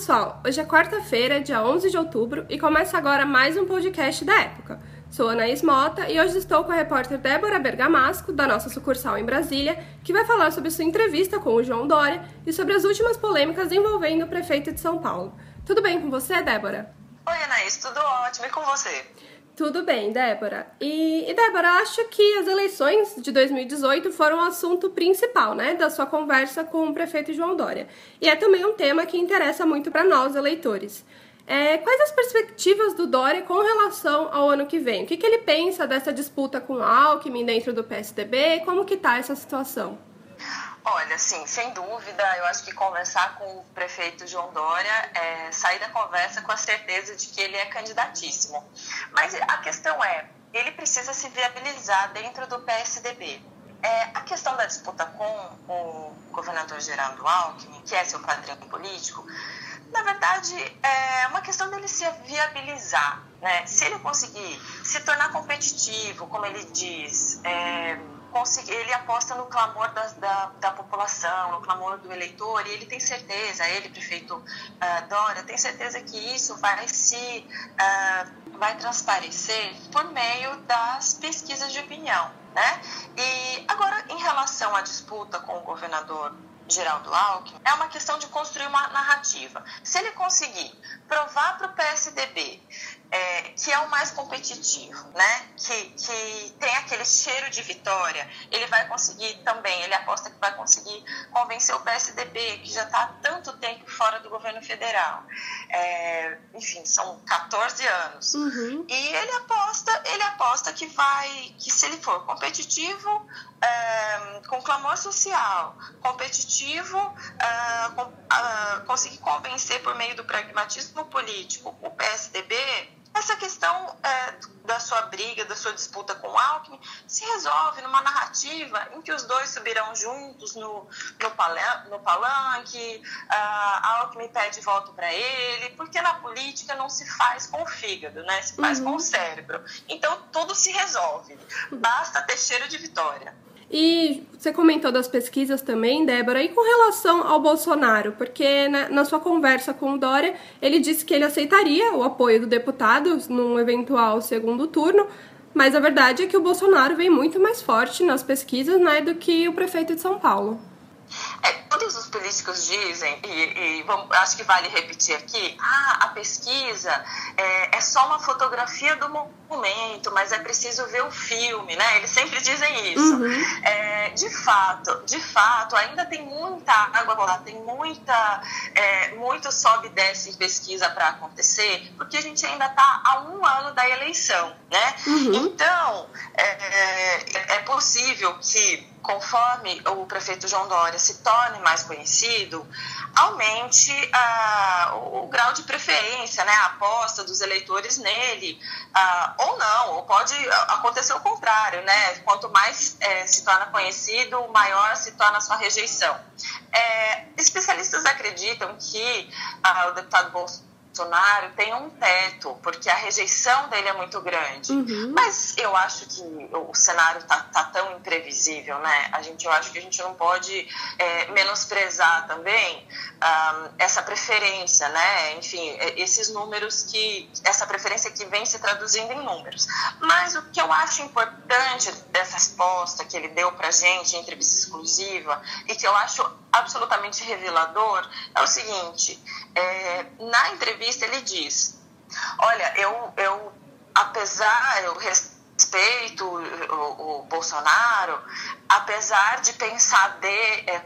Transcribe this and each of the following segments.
pessoal! Hoje é quarta-feira, dia 11 de outubro, e começa agora mais um podcast da época. Sou Anaís Mota e hoje estou com a repórter Débora Bergamasco, da nossa sucursal em Brasília, que vai falar sobre sua entrevista com o João Dória e sobre as últimas polêmicas envolvendo o prefeito de São Paulo. Tudo bem com você, Débora? Oi, Anaís, tudo ótimo. E com você? Tudo bem, Débora. E, e Débora, acho que as eleições de 2018 foram o assunto principal, né, da sua conversa com o prefeito João Dória. E é também um tema que interessa muito para nós, eleitores. É, quais as perspectivas do Dória com relação ao ano que vem? O que, que ele pensa dessa disputa com o Alckmin dentro do PSDB? Como que está essa situação? Olha, sim, sem dúvida, eu acho que conversar com o prefeito João Dória é sair da conversa com a certeza de que ele é candidatíssimo. Mas a questão é, ele precisa se viabilizar dentro do PSDB. É, a questão da disputa com o governador Geraldo Alckmin, que é seu padrão político, na verdade é uma questão dele se viabilizar. Né? Se ele conseguir se tornar competitivo, como ele diz, é, conseguir, ele aposta no clamor da, da, da, população, no clamor do eleitor, e ele tem certeza, ele, prefeito uh, Dória, tem certeza que isso vai se uh, vai transparecer por meio das pesquisas de opinião, né? E agora, em relação à disputa com o governador Geraldo Alckmin, é uma questão de construir uma narrativa. Se ele conseguir provar para o PSDB é, que é o mais competitivo, né? Que, que tem aquele cheiro de vitória, ele vai conseguir também, ele aposta que vai conseguir convencer o PSDB, que já está há tanto tempo fora do governo federal. É, enfim, são 14 anos. Uhum. E ele aposta, ele aposta que vai, que se ele for competitivo, é, com clamor social, competitivo, é, com, é, conseguir convencer por meio do pragmatismo político o PSDB, essa questão é, da sua briga, da sua disputa com o Alckmin, se resolve numa narrativa em que os dois subirão juntos no, no, palan no palanque, a Alckmin pede voto para ele, porque na política não se faz com o fígado, né? se faz uhum. com o cérebro. Então tudo se resolve, basta ter cheiro de vitória. E você comentou das pesquisas também, Débora, e com relação ao Bolsonaro, porque na, na, sua conversa com o Dória, ele disse que ele aceitaria o apoio do deputado num eventual segundo turno, mas a verdade é que o Bolsonaro vem muito mais forte nas pesquisas né, do que o prefeito de São Paulo. É, todos os políticos dizem, e, e vamos, acho que vale repetir aqui, ah, a pesquisa é, é, só uma fotografia do momento, mas é preciso ver o filme, né? Eles sempre dizem isso. Uhum. É, de fato, de fato, ainda tem muita água lá, tem muita, é, muito sobe e desce em pesquisa para acontecer, porque a gente ainda está a um ano da eleição, né? Uhum. Então, é, é, é possível que conforme o prefeito João Dória se torne mais conhecido, aumente ah, o, grau de preferência, né, a aposta dos eleitores nele, ah, ou não, ou pode acontecer o contrário, né, quanto mais é, se torna conhecido, maior se torna a sua rejeição. É, especialistas acreditam que ah, o deputado Bolsonaro Bolsonaro tem um teto, porque a rejeição dele é muito grande. Uhum. Mas eu acho que o cenário tá, tá, tão imprevisível, né? A gente, eu acho que a gente não pode é, menosprezar também um, essa preferência, né? Enfim, é, esses números que. essa preferência que vem se traduzindo em números. Mas o que eu acho importante dessa resposta que ele deu pra gente, em entrevista exclusiva, e que eu acho absolutamente revelador, é o seguinte: é, na entrevista ele diz: Olha, eu, eu apesar, eu respeito o, o Bolsonaro, apesar de pensar de, é,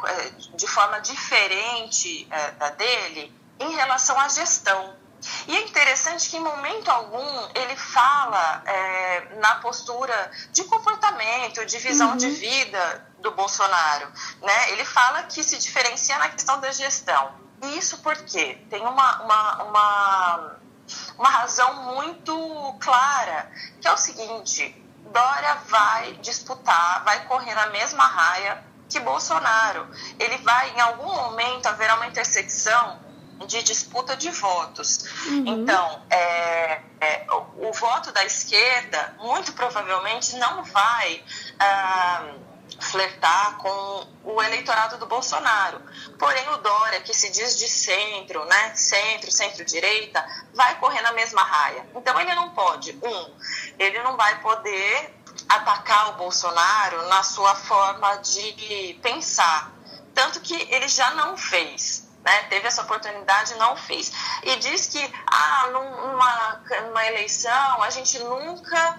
de forma diferente é, da dele em relação à gestão. E é interessante que em momento algum ele fala é, na postura de comportamento, de visão uhum. de vida do Bolsonaro. Né? Ele fala que se diferencia na questão da gestão. Isso porque tem uma, uma, uma, uma razão muito clara, que é o seguinte: Dória vai disputar, vai correr na mesma raia que Bolsonaro. Ele vai, em algum momento, haverá uma intersecção de disputa de votos. Uhum. Então, é, é, o, o, voto da esquerda, muito provavelmente, não vai. Ah, flertar com o eleitorado do Bolsonaro. Porém, o Dória, que se diz de centro, né, centro, centro-direita, vai correr na mesma raia. Então, ele não pode, um, ele não vai poder atacar o Bolsonaro na sua forma de pensar. Tanto que ele já não fez. Né, teve essa oportunidade e não fez. E diz que ah, numa, numa eleição a gente nunca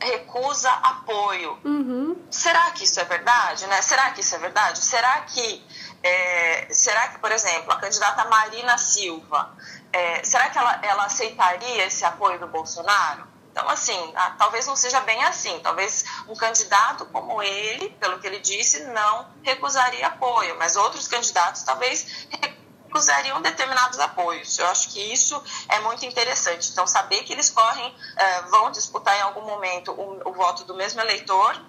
recusa apoio. Uhum. Será que isso é verdade? Né? Será que isso é verdade? Será que, é, será que por exemplo, a candidata Marina Silva, é, será que ela, ela aceitaria esse apoio do Bolsonaro? Então, assim, ah, talvez não seja bem assim. Talvez um candidato como ele, pelo que ele disse, não recusaria apoio, mas outros candidatos talvez recusariam determinados apoios. Eu acho que isso é muito interessante. Então, saber que eles correm, uh, vão disputar em algum momento o, o voto do mesmo eleitor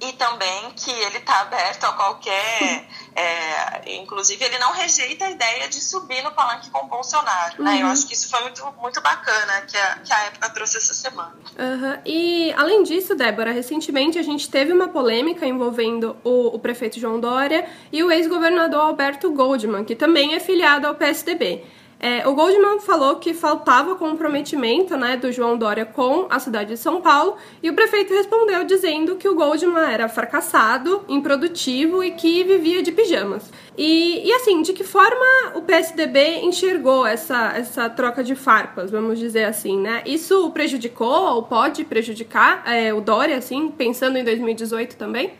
e também que ele está aberto a qualquer. É, inclusive, ele não rejeita a ideia de subir no palanque com o Bolsonaro. Uhum. Né? Eu uhum. acho que isso foi muito, muito bacana que a, que a época trouxe essa semana. Uhum. E, além disso, Débora, recentemente a gente teve uma polêmica envolvendo o, o prefeito João Dória e o ex-governador Alberto Goldman, que também é filiado ao PSDB. É, o Goldman falou que faltava comprometimento né, do João Dória com a cidade de São Paulo e o prefeito respondeu dizendo que o Goldman era fracassado, improdutivo e que vivia de pijamas. E, e assim, de que forma o PSDB enxergou essa, essa troca de farpas, vamos dizer assim, né? Isso prejudicou ou pode prejudicar é, o Dória, assim, pensando em 2018 também?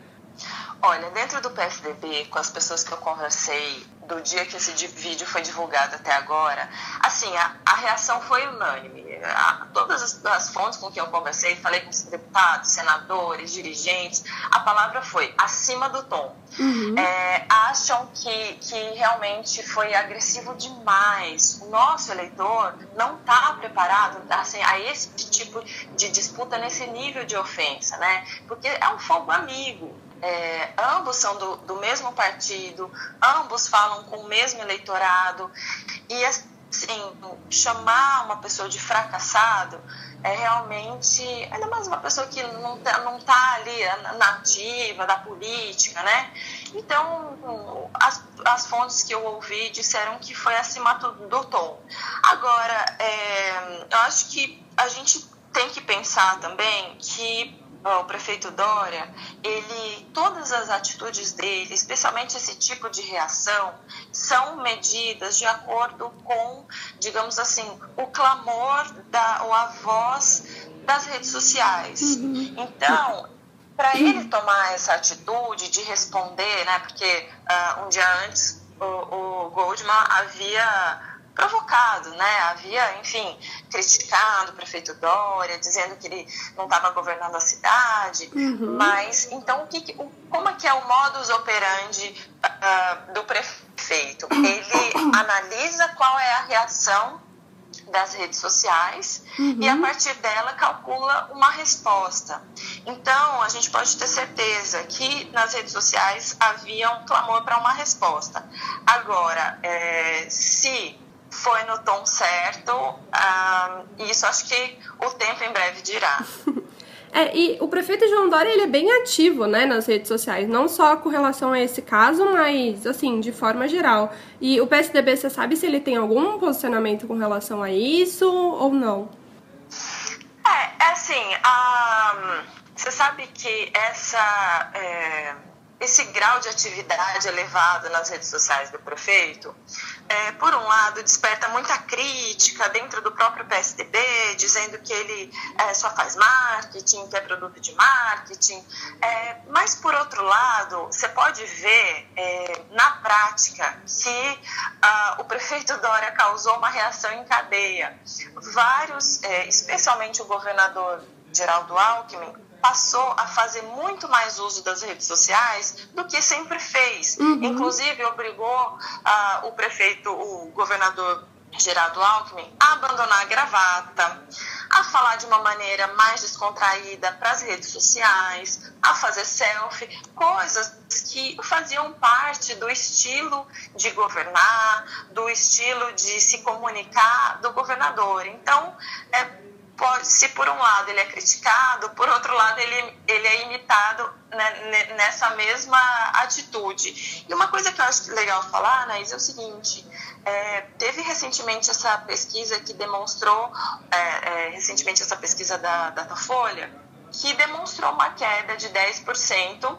Olha, dentro do PSDB, com as pessoas que eu conversei do dia que esse vídeo foi divulgado até agora, assim, a, a reação foi unânime. A, todas as, as, fontes com quem eu conversei, falei com deputados, senadores, dirigentes, a palavra foi acima do tom. Uhum. É, acham que, que realmente foi agressivo demais. O nosso eleitor não está preparado assim, a esse tipo de disputa nesse nível de ofensa, né? Porque é um fogo amigo é, ambos são do, do mesmo partido, ambos falam com o mesmo eleitorado, e assim, chamar uma pessoa de fracassado é realmente, ainda mais uma pessoa que não está não tá ali nativa da política, né? Então, as, as fontes que eu ouvi disseram que foi acima do tom. Agora, é, eu acho que a gente tem que pensar também que o prefeito Dória, ele, todas as atitudes dele, especialmente esse tipo de reação, são medidas de acordo com, digamos assim, o clamor da, ou a voz das redes sociais. Uhum. Então, para ele tomar essa atitude de responder, né, porque uh, um dia antes o, o Goldman havia provocado, né? Havia, enfim, criticado o prefeito Dória, dizendo que ele não estava governando a cidade. Uhum. Mas, então, o que, como é que é o modus operandi uh, do prefeito? Ele analisa qual é a reação das redes sociais uhum. e a partir dela calcula uma resposta. Então, a gente pode ter certeza que nas redes sociais havia um clamor para uma resposta. Agora, é, se foi no tom certo. Um, isso acho que o tempo em breve dirá. É, e o prefeito João Dória, ele é bem ativo, né, nas redes sociais, não só com relação a esse caso, mas, assim, de forma geral. E o PSDB, você sabe se ele tem algum posicionamento com relação a isso ou não? É, é assim, você sabe que essa... É esse grau de atividade elevado nas redes sociais do prefeito, é, por um lado, desperta muita crítica dentro do próprio PSDB, dizendo que ele é, só faz marketing, que é produto de marketing. É, mas, por outro lado, você pode ver é, na prática que ah, o prefeito Dória causou uma reação em cadeia. Vários, é, especialmente o governador Geraldo Alckmin, passou a fazer muito mais uso das redes sociais do que sempre fez. Uhum. Inclusive, obrigou uh, o prefeito, o governador Geraldo Alckmin, a abandonar a gravata, a falar de uma maneira mais descontraída para as redes sociais, a fazer selfie, coisas que faziam parte do estilo de governar, do estilo de se comunicar do governador. Então, é pode, se por um lado ele é criticado, por outro lado ele, ele é imitado né, nessa mesma atitude. E uma coisa que eu acho legal falar, Anaís, é o seguinte: é, teve recentemente essa pesquisa que demonstrou, é, é, recentemente essa pesquisa da Datafolha, que demonstrou uma queda de 10%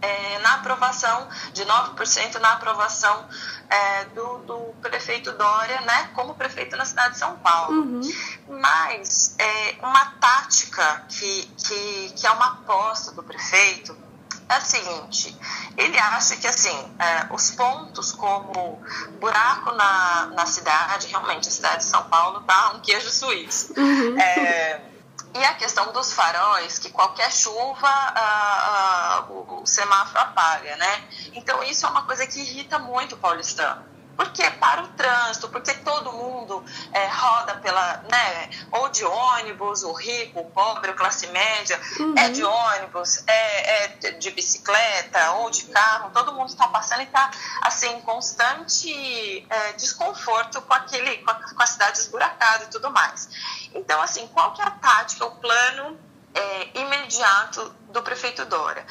é, na aprovação, de 9% na aprovação é, do, do, prefeito Dória, né, como prefeito na cidade de São Paulo. Uhum. Mas é, uma tática que, que, que é uma aposta do prefeito é a seguinte: ele acha que assim é, os pontos como buraco na, na cidade, realmente a cidade de São Paulo tá um queijo suíço. Uhum. É, e a questão dos faróis, que qualquer chuva ah, ah, o, o semáforo apaga, né? Então isso é uma coisa que irrita muito o paulistano porque para o trânsito, porque todo mundo é, roda pela, né, ou de ônibus, o rico, o pobre, o classe média, uhum. é de ônibus, é, é, de bicicleta ou de carro, todo mundo está passando e está assim, em constante é, desconforto com aquele, com a, com a cidade esburacada e tudo mais. Então, assim, qual que é a tática, o plano é, imediato do prefeito Dora.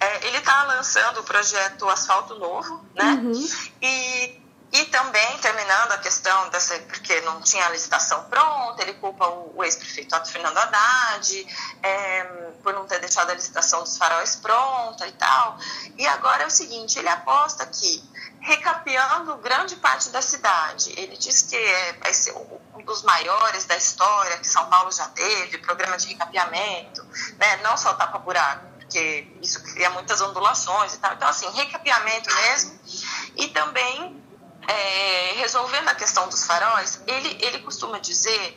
É, ele está lançando o projeto Asfalto Novo, né? Uhum. E e também, terminando a questão dessa, porque não tinha a licitação pronta, ele culpa o, o ex-prefeito Fernando Haddad é, por não ter deixado a licitação dos faróis pronta e tal. E agora é o seguinte, ele aposta que, recapeando grande parte da cidade, ele diz que é, vai ser um dos maiores da história que São Paulo já teve, programa de recapeamento, né, não só tapa-buraco, porque isso cria muitas ondulações e tal. Então, assim, recapeamento mesmo, e também é, resolvendo a questão dos faróis, ele, ele costuma dizer,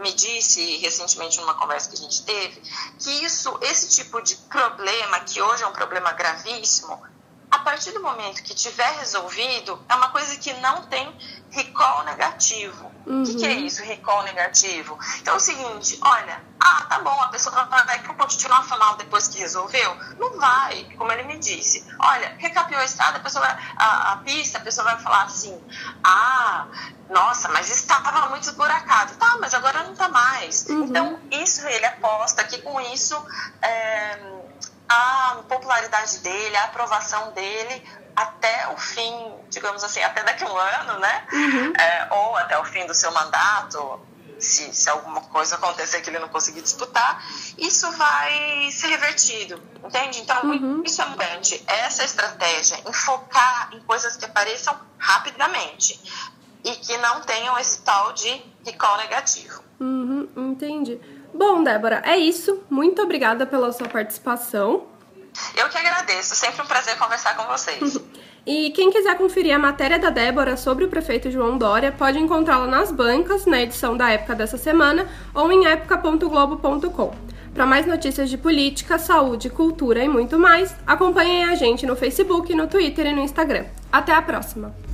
me disse recentemente numa conversa que a gente teve, que isso, esse tipo de problema, que hoje é um problema gravíssimo, a partir do momento que tiver resolvido, é uma coisa que não tem recall negativo. Uhum. O que, que, é uhum. isso, recall negativo? Então é o seguinte, olha, ah, tá bom, a pessoa vai continuar falando depois que resolveu? Não vai, como ele me disse. Olha, recapeou a estrada, a pessoa vai, a, a pista, a pessoa vai falar assim, ah, nossa, mas estava muito esburacado. Tá, mas agora não tá mais. Uhum. Então, isso ele aposta que com isso... É, a popularidade dele, a aprovação dele até o fim, digamos assim, até daqui a um ano, né? Uhum. É, ou até o fim do seu mandato, se, se alguma coisa acontecer que ele não conseguir disputar, isso vai ser revertido, entende? Então, uhum. isso é importante. Essa estratégia, enfocar em coisas que apareçam rapidamente e que não tenham esse tal de recall negativo. Uhum, entendi. Bom, Débora, é isso. Muito obrigada pela sua participação. Eu que agradeço. Sempre um prazer conversar com vocês. E quem quiser conferir a matéria da Débora sobre o prefeito João Dória pode encontrá-la nas bancas, na edição da época dessa semana, ou em época.globo.com. Para mais notícias de política, saúde, cultura e muito mais, acompanhem a gente no Facebook, no Twitter e no Instagram. Até a próxima!